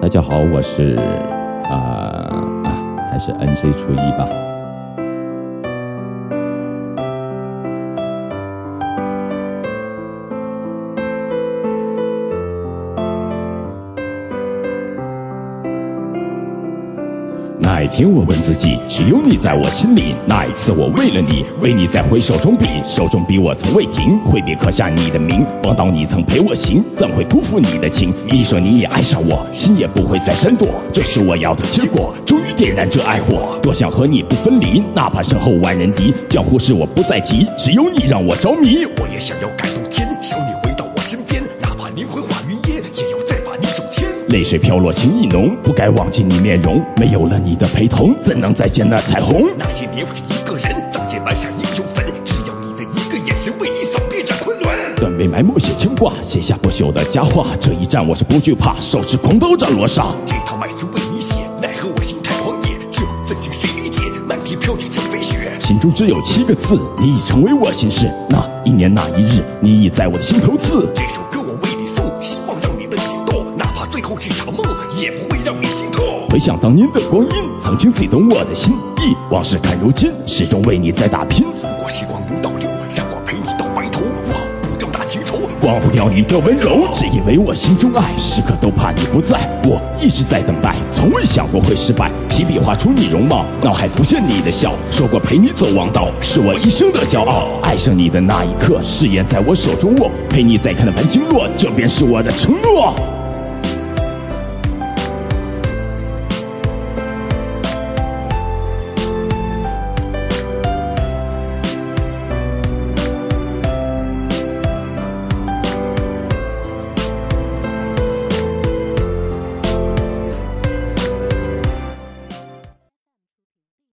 大家好，我是啊啊，还是 N J 初一吧。那一天，我问自己，只有你在我心里。那一次，我为了你，为你再回手中笔，手中笔我从未停，挥笔刻下你的名。忘到你曾陪我行，怎会辜负你的情？你说你也爱上我，心也不会再闪躲，这是我要的结果。终于点燃这爱火，多想和你不分离，哪怕身后万人敌。江湖事我不再提，只有你让我着迷。我也想要感动泪水飘落，情意浓，不该忘记你面容。没有了你的陪同，怎能再见那彩虹？那些年我是一个人，仗剑埋下英雄坟，只要你的一个眼神，为你扫遍这昆仑。断尾埋没写牵挂，写下不朽的佳话。这一战我是不惧怕，手持狂刀斩罗刹。这套埋词为你写，奈何我心太狂野，这份情谁理解？漫天飘雪成飞雪。心中只有七个字，你已成为我心事。那一年那一日，你已在我的心头刺。这首后是场梦，也不会让你心痛。回想当年的光阴，曾经最懂我的心意。往事看如今，始终为你在打拼。如果时光能倒流，让我陪你到白头，忘不掉那情仇。忘不掉你的温柔，只因为我心中爱，时刻都怕你不在。我一直在等待，从未想过会失败。提笔画出你容貌，脑海浮现你的笑，说过陪你走王道，是我一生的骄傲。爱上你的那一刻，誓言在我手中握，陪你再看繁星落，这便是我的承诺。